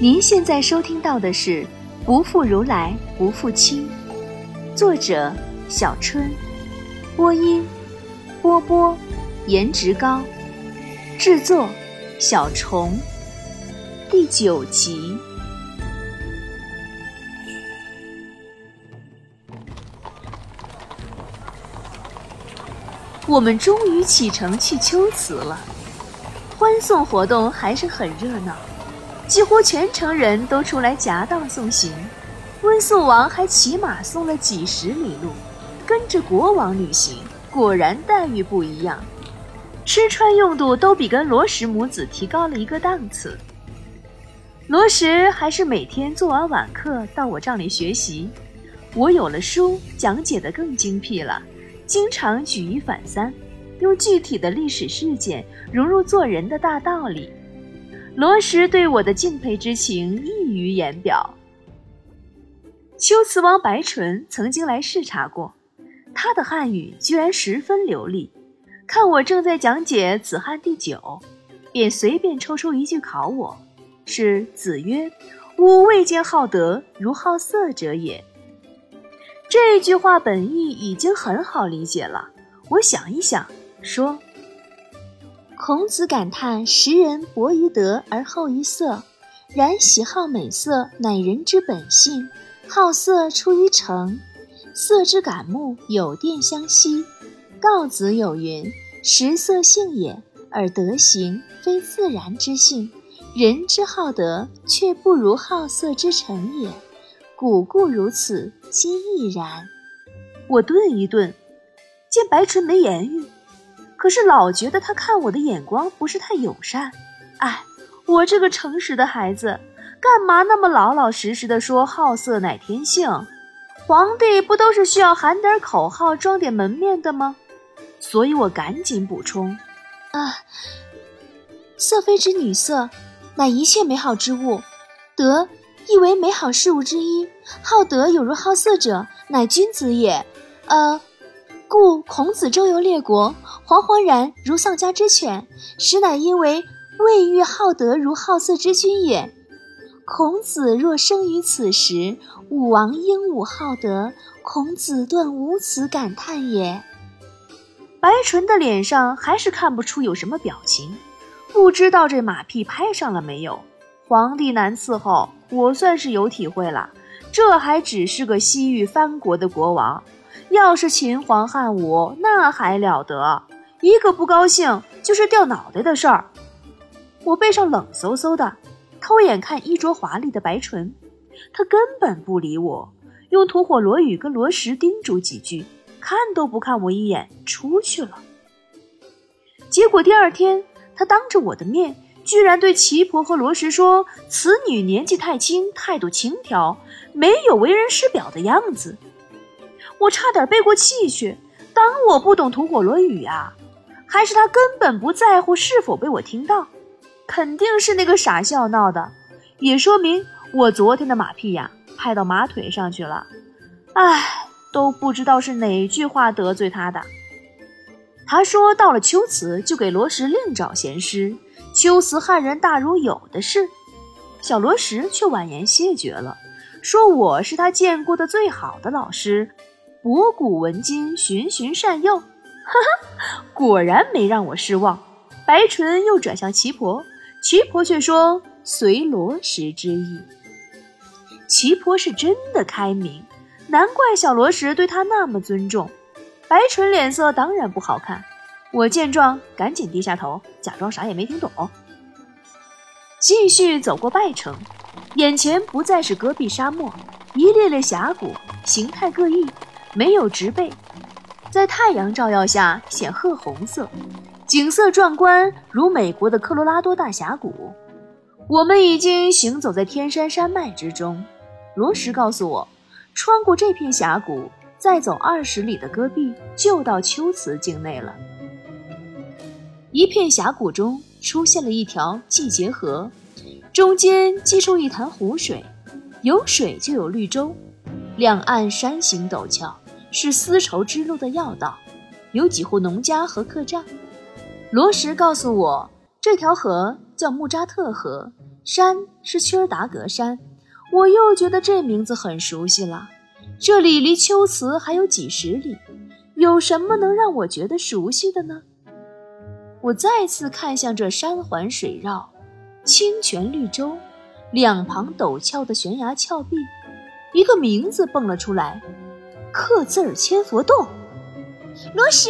您现在收听到的是《不负如来不负卿》，作者小春，播音波波，颜值高，制作小虫，第九集。我们终于启程去秋瓷了，欢送活动还是很热闹。几乎全城人都出来夹道送行，温宿王还骑马送了几十里路，跟着国王旅行，果然待遇不一样，吃穿用度都比跟罗什母子提高了一个档次。罗什还是每天做完晚课到我帐里学习，我有了书，讲解的更精辟了，经常举一反三，用具体的历史事件融入做人的大道理。罗什对我的敬佩之情溢于言表。秋瓷王白纯曾经来视察过，他的汉语居然十分流利。看我正在讲解《子汉第九》，便随便抽出一句考我：“是子曰：‘吾未见好德如好色者也。’”这句话本意已经很好理解了。我想一想，说。孔子感叹：“时人薄于德而厚于色，然喜好美色乃人之本性。好色出于诚，色之感目有电相吸。告子有云：‘食色性也，而德行非自然之性。人之好德，却不如好色之诚也。古故如此，今亦然。’”我顿一顿，见白纯没言语。可是老觉得他看我的眼光不是太友善，哎，我这个诚实的孩子，干嘛那么老老实实的说好色乃天性？皇帝不都是需要喊点口号、装点门面的吗？所以我赶紧补充：啊，色非之女色，乃一切美好之物，德亦为美好事物之一。好德有如好色者，乃君子也。呃。故孔子周游列国，惶惶然如丧家之犬，实乃因为未遇好德如好色之君也。孔子若生于此时，武王英武好德，孔子断无此感叹也。白纯的脸上还是看不出有什么表情，不知道这马屁拍上了没有。皇帝难伺候，我算是有体会了。这还只是个西域藩国的国王。要是秦皇汉武，那还了得！一个不高兴就是掉脑袋的事儿。我背上冷飕飕的，偷眼看衣着华丽的白纯，他根本不理我，用吐火罗语跟罗什叮嘱几句，看都不看我一眼，出去了。结果第二天，他当着我的面，居然对齐婆和罗什说：“此女年纪太轻，态度轻佻，没有为人师表的样子。”我差点背过气去，当我不懂吐火罗语啊，还是他根本不在乎是否被我听到？肯定是那个傻笑闹的，也说明我昨天的马屁呀拍到马腿上去了。唉，都不知道是哪句话得罪他的。他说到了秋瓷就给罗什另找贤师，秋瓷汉人大如有的是。小罗什却婉言谢绝了，说我是他见过的最好的老师。博古文今，循循善诱，哈哈，果然没让我失望。白纯又转向齐婆，齐婆却说随罗什之意。齐婆是真的开明，难怪小罗什对他那么尊重。白纯脸色当然不好看，我见状赶紧低下头，假装啥也没听懂。继续走过拜城，眼前不再是戈壁沙漠，一列列峡谷，形态各异。没有植被，在太阳照耀下显褐红色，景色壮观，如美国的科罗拉多大峡谷。我们已经行走在天山山脉之中。罗什告诉我，穿过这片峡谷，再走二十里的戈壁，就到秋瓷境内了。一片峡谷中出现了一条季节河，中间积出一潭湖水，有水就有绿洲，两岸山形陡峭。是丝绸之路的要道，有几户农家和客栈。罗什告诉我，这条河叫木扎特河，山是屈尔达格山，我又觉得这名字很熟悉了。这里离秋瓷还有几十里，有什么能让我觉得熟悉的呢？我再次看向这山环水绕、清泉绿洲，两旁陡峭的悬崖峭壁，一个名字蹦了出来：克孜尔千佛洞。罗什，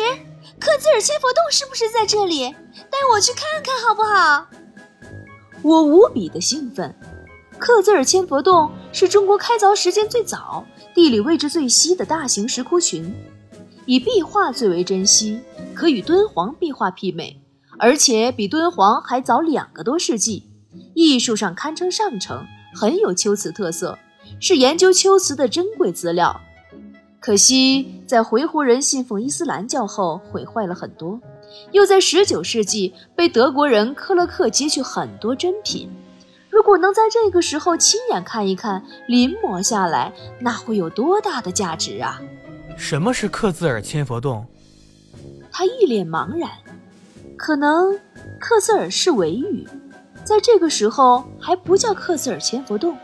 克孜尔千佛洞是不是在这里？带我去看看好不好？我无比的兴奋。克孜尔千佛洞是中国开凿时间最早、地理位置最西的大型石窟群，以壁画最为珍稀，可与敦煌壁画媲美，而且比敦煌还早两个多世纪，艺术上堪称上乘，很有秋瓷特色，是研究秋瓷的珍贵资料。可惜在回鹘人信奉伊斯兰教后毁坏了很多，又在19世纪被德国人克勒克劫去很多珍品。如果能在这个时候亲眼看一看，临摹下来，那会有多大的价值啊！什么是克孜尔千佛洞？他一脸茫然。可能克孜尔是维语，在这个时候还不叫克孜尔千佛洞，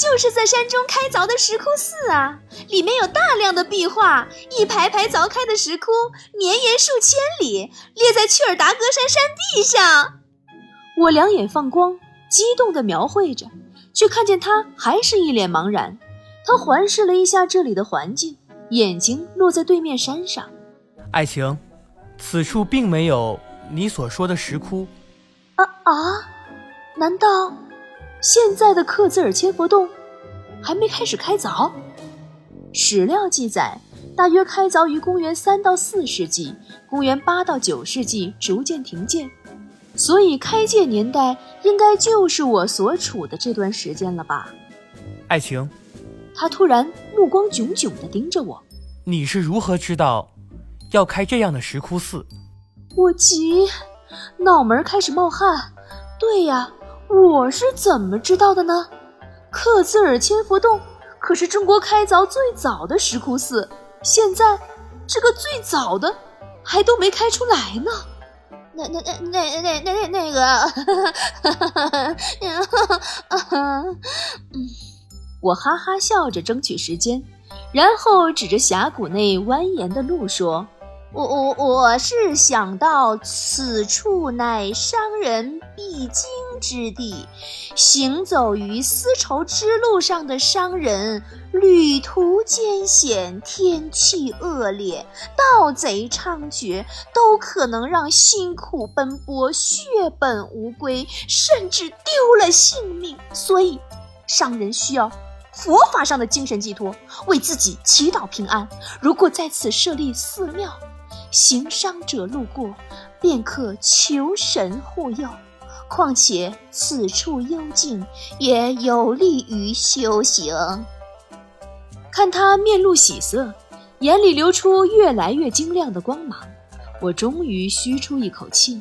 就是在山中开凿的石窟寺啊！里面有大量的壁画，一排排凿开的石窟绵延数千里，列在曲尔达格山山壁上。我两眼放光。激动地描绘着，却看见他还是一脸茫然。他环视了一下这里的环境，眼睛落在对面山上。爱情，此处并没有你所说的石窟。啊啊！难道现在的克孜尔千佛洞还没开始开凿？史料记载，大约开凿于公元三到四世纪，公元八到九世纪逐渐停建。所以开建年代应该就是我所处的这段时间了吧？爱情，他突然目光炯炯地盯着我。你是如何知道要开这样的石窟寺？我急，脑门开始冒汗。对呀，我是怎么知道的呢？克孜尔千佛洞可是中国开凿最早的石窟寺，现在这个最早的还都没开出来呢。那那那那那那那那个，我哈哈笑着争取时间，然后指着峡谷内蜿蜒的路说。我我我是想到此处乃商人必经之地，行走于丝绸之路上的商人，旅途艰险，天气恶劣，盗贼猖獗，都可能让辛苦奔波，血本无归，甚至丢了性命。所以，商人需要佛法上的精神寄托，为自己祈祷平安。如果在此设立寺庙，行商者路过，便可求神护佑。况且此处幽静，也有利于修行。看他面露喜色，眼里流出越来越晶亮的光芒，我终于吁出一口气。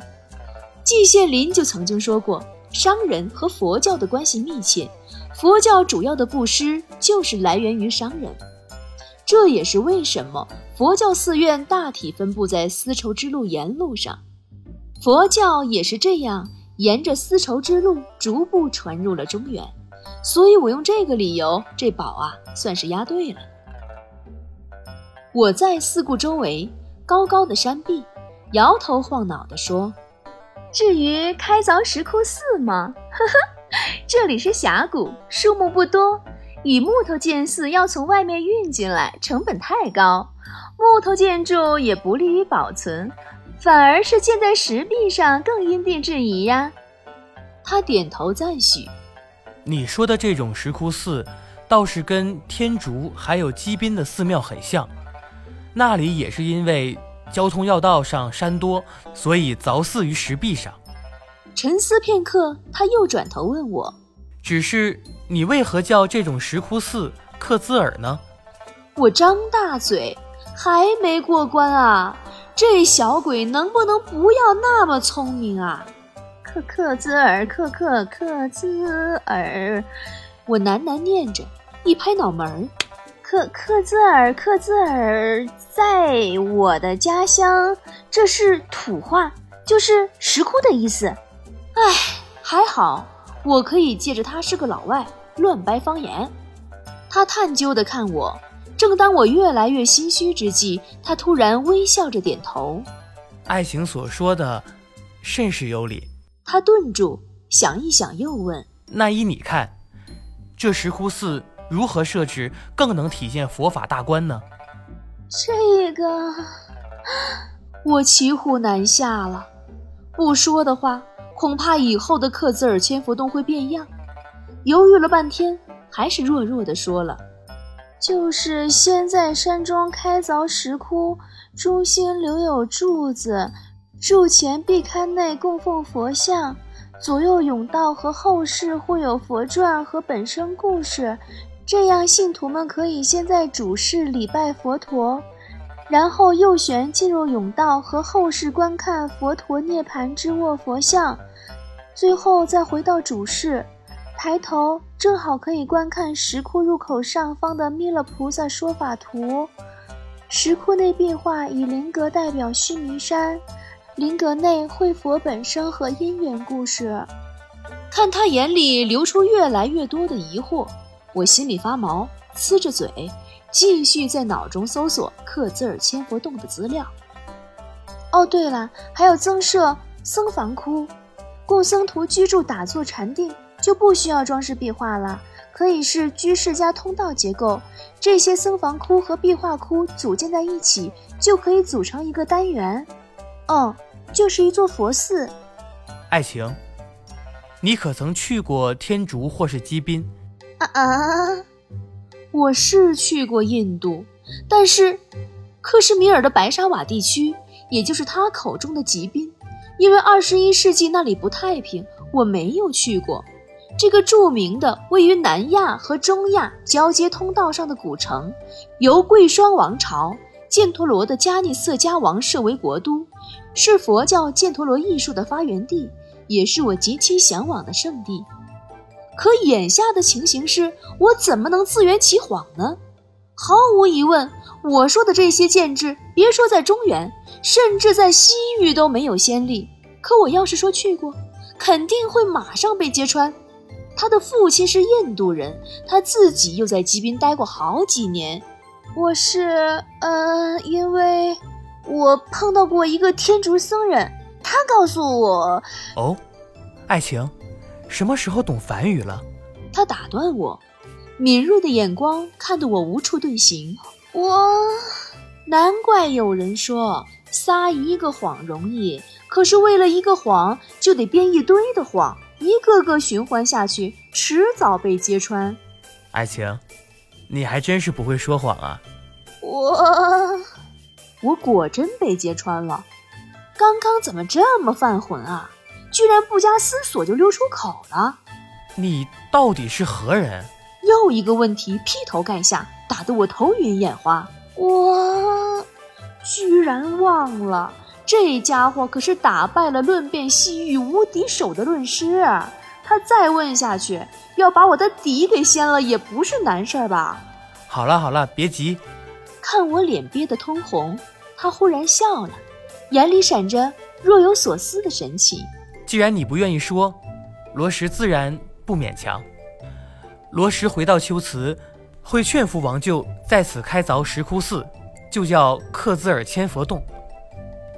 季羡林就曾经说过，商人和佛教的关系密切，佛教主要的布施就是来源于商人。这也是为什么佛教寺院大体分布在丝绸之路沿路上，佛教也是这样沿着丝绸之路逐步传入了中原。所以我用这个理由，这宝啊算是押对了。我在四顾周围高高的山壁，摇头晃脑地说：“至于开凿石窟寺吗？呵呵，这里是峡谷，树木不多。”以木头建寺要从外面运进来，成本太高，木头建筑也不利于保存，反而是建在石壁上更因地制宜呀。他点头赞许。你说的这种石窟寺，倒是跟天竺还有基宾的寺庙很像，那里也是因为交通要道上山多，所以凿寺于石壁上。沉思片刻，他又转头问我。只是你为何叫这种石窟寺克孜尔呢？我张大嘴，还没过关啊！这小鬼能不能不要那么聪明啊？克克孜尔，克克克孜尔，我喃喃念着，一拍脑门儿，克克孜尔，克孜尔，在我的家乡，这是土话，就是石窟的意思。唉，还好。我可以借着他是个老外乱掰方言。他探究地看我，正当我越来越心虚之际，他突然微笑着点头。爱情所说的甚是有理。他顿住，想一想，又问：“那依你看，这石窟寺如何设置更能体现佛法大观呢？”这个，我骑虎难下了。不说的话，恐怕以后的克孜尔千佛洞会变样。犹豫了半天，还是弱弱的说了：“就是先在山中开凿石窟，中心留有柱子，柱前壁龛内供奉佛像，左右甬道和后室会有佛传和本生故事。”这样，信徒们可以先在主室礼拜佛陀，然后右旋进入甬道和后室观看佛陀涅盘之卧佛像，最后再回到主室，抬头正好可以观看石窟入口上方的弥勒菩萨说法图。石窟内壁画以灵格代表须弥山，灵格内绘佛本生和因缘故事。看他眼里流出越来越多的疑惑。我心里发毛，呲着嘴，继续在脑中搜索克孜尔千佛洞的资料。哦，对了，还有增设僧房窟，供僧徒居住打坐禅定，就不需要装饰壁画了，可以是居室加通道结构。这些僧房窟和壁画窟组建在一起，就可以组成一个单元。哦，就是一座佛寺。爱情，你可曾去过天竺或是基宾？啊啊！我是去过印度，但是克什米尔的白沙瓦地区，也就是他口中的吉宾，因为二十一世纪那里不太平，我没有去过。这个著名的位于南亚和中亚交接通道上的古城，由贵霜王朝犍陀罗的迦尼色迦王设为国都，是佛教犍陀罗艺术的发源地，也是我极其向往的圣地。可眼下的情形是我怎么能自圆其谎呢？毫无疑问，我说的这些建制，别说在中原，甚至在西域都没有先例。可我要是说去过，肯定会马上被揭穿。他的父亲是印度人，他自己又在吉宾待过好几年。我是……呃，因为我碰到过一个天竺僧人，他告诉我……哦，爱情。什么时候懂梵语了？他打断我，敏锐的眼光看得我无处遁形。我难怪有人说撒一个谎容易，可是为了一个谎就得编一堆的谎，一个个循环下去，迟早被揭穿。爱情，你还真是不会说谎啊！我我果真被揭穿了，刚刚怎么这么犯浑啊？居然不加思索就溜出口了！你到底是何人？又一个问题劈头盖下，打得我头晕眼花。我居然忘了，这家伙可是打败了论辩西域无敌手的论师。他再问下去，要把我的底给掀了也不是难事儿吧？好了好了，别急。看我脸憋得通红，他忽然笑了，眼里闪着若有所思的神情。既然你不愿意说，罗什自然不勉强。罗什回到秋瓷，会劝服王舅在此开凿石窟寺，就叫克孜尔千佛洞，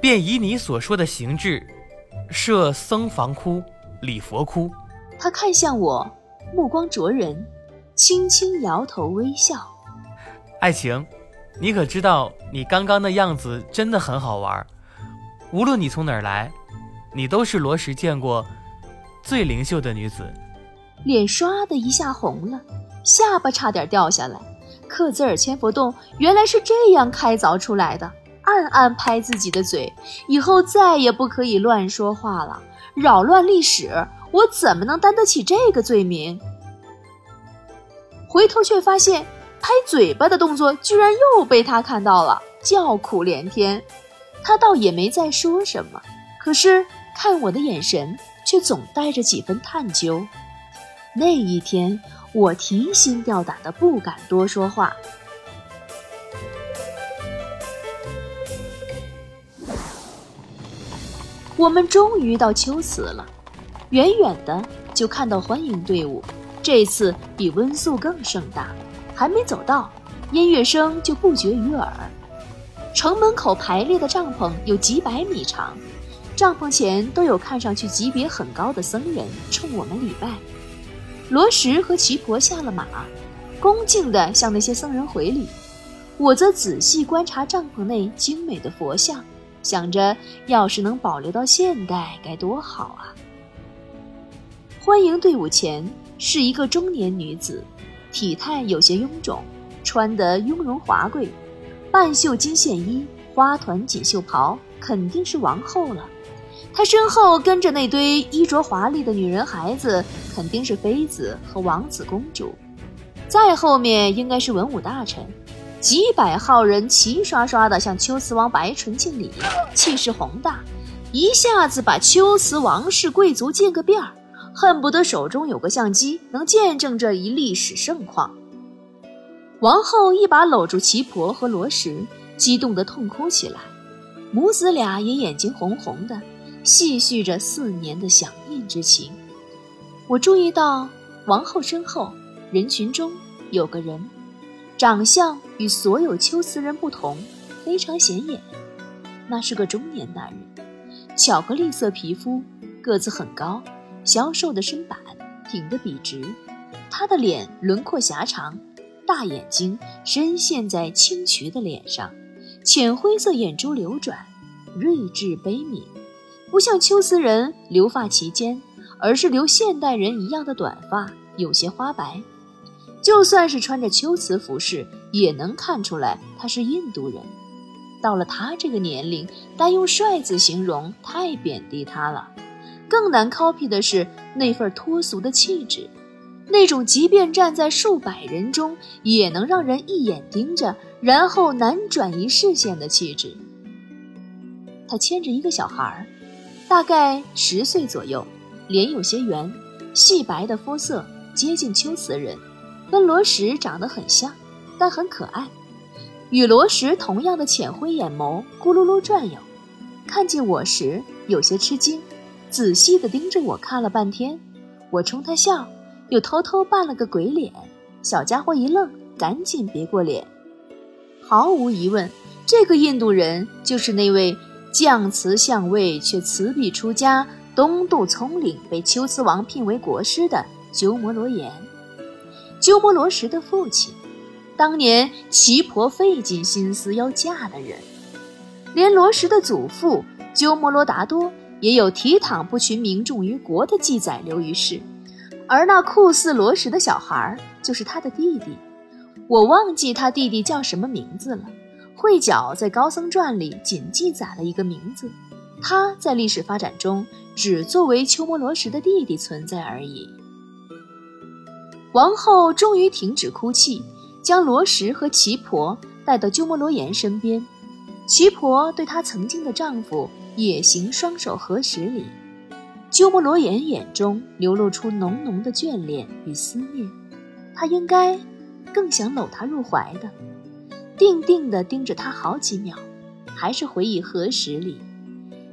便以你所说的形制，设僧房窟、礼佛窟。他看向我，目光灼人，轻轻摇头微笑。爱情，你可知道你刚刚的样子真的很好玩，无论你从哪儿来。你都是罗什见过最灵秀的女子，脸唰的一下红了，下巴差点掉下来。克孜尔千佛洞原来是这样开凿出来的，暗暗拍自己的嘴，以后再也不可以乱说话了，扰乱历史，我怎么能担得起这个罪名？回头却发现拍嘴巴的动作居然又被他看到了，叫苦连天。他倒也没再说什么，可是。看我的眼神，却总带着几分探究。那一天，我提心吊胆的，不敢多说话。我们终于到秋瓷了，远远的就看到欢迎队伍，这次比温宿更盛大。还没走到，音乐声就不绝于耳。城门口排列的帐篷有几百米长，帐篷前都有看上去级别很高的僧人冲我们礼拜。罗什和齐婆下了马，恭敬地向那些僧人回礼。我则仔细观察帐篷内精美的佛像，想着要是能保留到现代该多好啊！欢迎队伍前是一个中年女子，体态有些臃肿，穿得雍容华贵。半袖金线衣，花团锦绣袍，肯定是王后了。她身后跟着那堆衣着华丽的女人孩子，肯定是妃子和王子公主。再后面应该是文武大臣，几百号人齐刷刷地向龟兹王白纯敬礼，气势宏大，一下子把龟兹王室贵族见个遍儿，恨不得手中有个相机，能见证这一历史盛况。王后一把搂住齐婆和罗什，激动得痛哭起来，母子俩也眼睛红红的，细叙着四年的想念之情。我注意到王后身后人群中有个人，长相与所有秋瓷人不同，非常显眼。那是个中年男人，巧克力色皮肤，个子很高，消瘦的身板，挺得笔直，他的脸轮廓狭长。大眼睛深陷在青渠的脸上，浅灰色眼珠流转，睿智悲悯，不像秋瓷人留发齐肩，而是留现代人一样的短发，有些花白。就算是穿着秋瓷服饰，也能看出来他是印度人。到了他这个年龄，单用帅字形容太贬低他了。更难 copy 的是那份脱俗的气质。那种即便站在数百人中也能让人一眼盯着，然后难转移视线的气质。他牵着一个小孩，大概十岁左右，脸有些圆，细白的肤色，接近秋瓷人，跟罗什长得很像，但很可爱。与罗什同样的浅灰眼眸，咕噜噜转悠。看见我时有些吃惊，仔细地盯着我看了半天。我冲他笑。又偷偷扮了个鬼脸，小家伙一愣，赶紧别过脸。毫无疑问，这个印度人就是那位降慈相位却词笔出家、东渡葱岭被龟兹王聘为国师的鸠摩罗炎，鸠摩罗什的父亲，当年齐婆费尽心思要嫁的人。连罗什的祖父鸠摩罗达多也有提倡不群民众于国的记载留于世。而那酷似罗什的小孩就是他的弟弟，我忘记他弟弟叫什么名字了。慧角在高僧传里仅记载了一个名字，他在历史发展中只作为鸠摩罗什的弟弟存在而已。王后终于停止哭泣，将罗什和齐婆带到鸠摩罗炎身边，齐婆对她曾经的丈夫也行双手合十礼。鸠摩罗言眼中流露出浓浓的眷恋与思念，他应该更想搂她入怀的。定定地盯着她好几秒，还是回以何时礼。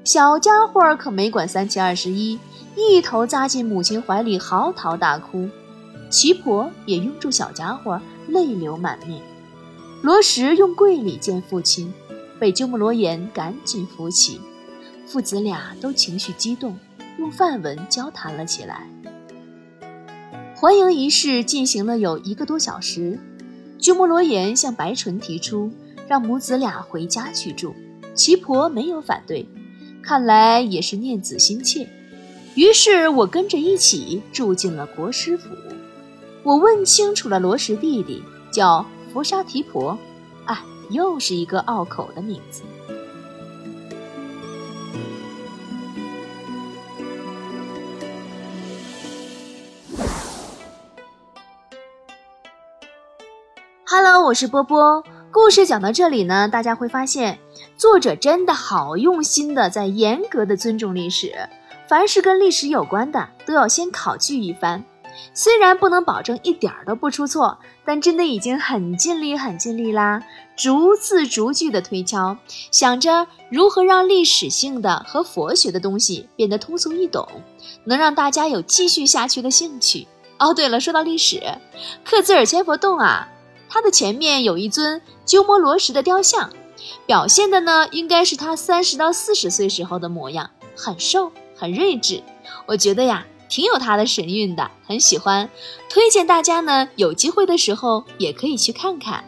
小家伙可没管三七二十一，一头扎进母亲怀里嚎啕大哭。齐婆也拥住小家伙，泪流满面。罗什用跪礼见父亲，被鸠摩罗言赶紧扶起，父子俩都情绪激动。用梵文交谈了起来。欢迎仪式进行了有一个多小时，鸠摩罗言向白纯提出让母子俩回家去住，齐婆没有反对，看来也是念子心切。于是我跟着一起住进了国师府。我问清楚了罗什弟弟叫佛沙提婆，哎，又是一个拗口的名字。Hello，我是波波。故事讲到这里呢，大家会发现作者真的好用心的在严格的尊重历史，凡是跟历史有关的都要先考据一番。虽然不能保证一点儿都不出错，但真的已经很尽力、很尽力啦。逐字逐句的推敲，想着如何让历史性的和佛学的东西变得通俗易懂，能让大家有继续下去的兴趣。哦，对了，说到历史，克孜尔千佛洞啊，它的前面有一尊鸠摩罗什的雕像，表现的呢应该是他三十到四十岁时候的模样，很瘦，很睿智。我觉得呀。挺有他的神韵的，很喜欢，推荐大家呢有机会的时候也可以去看看。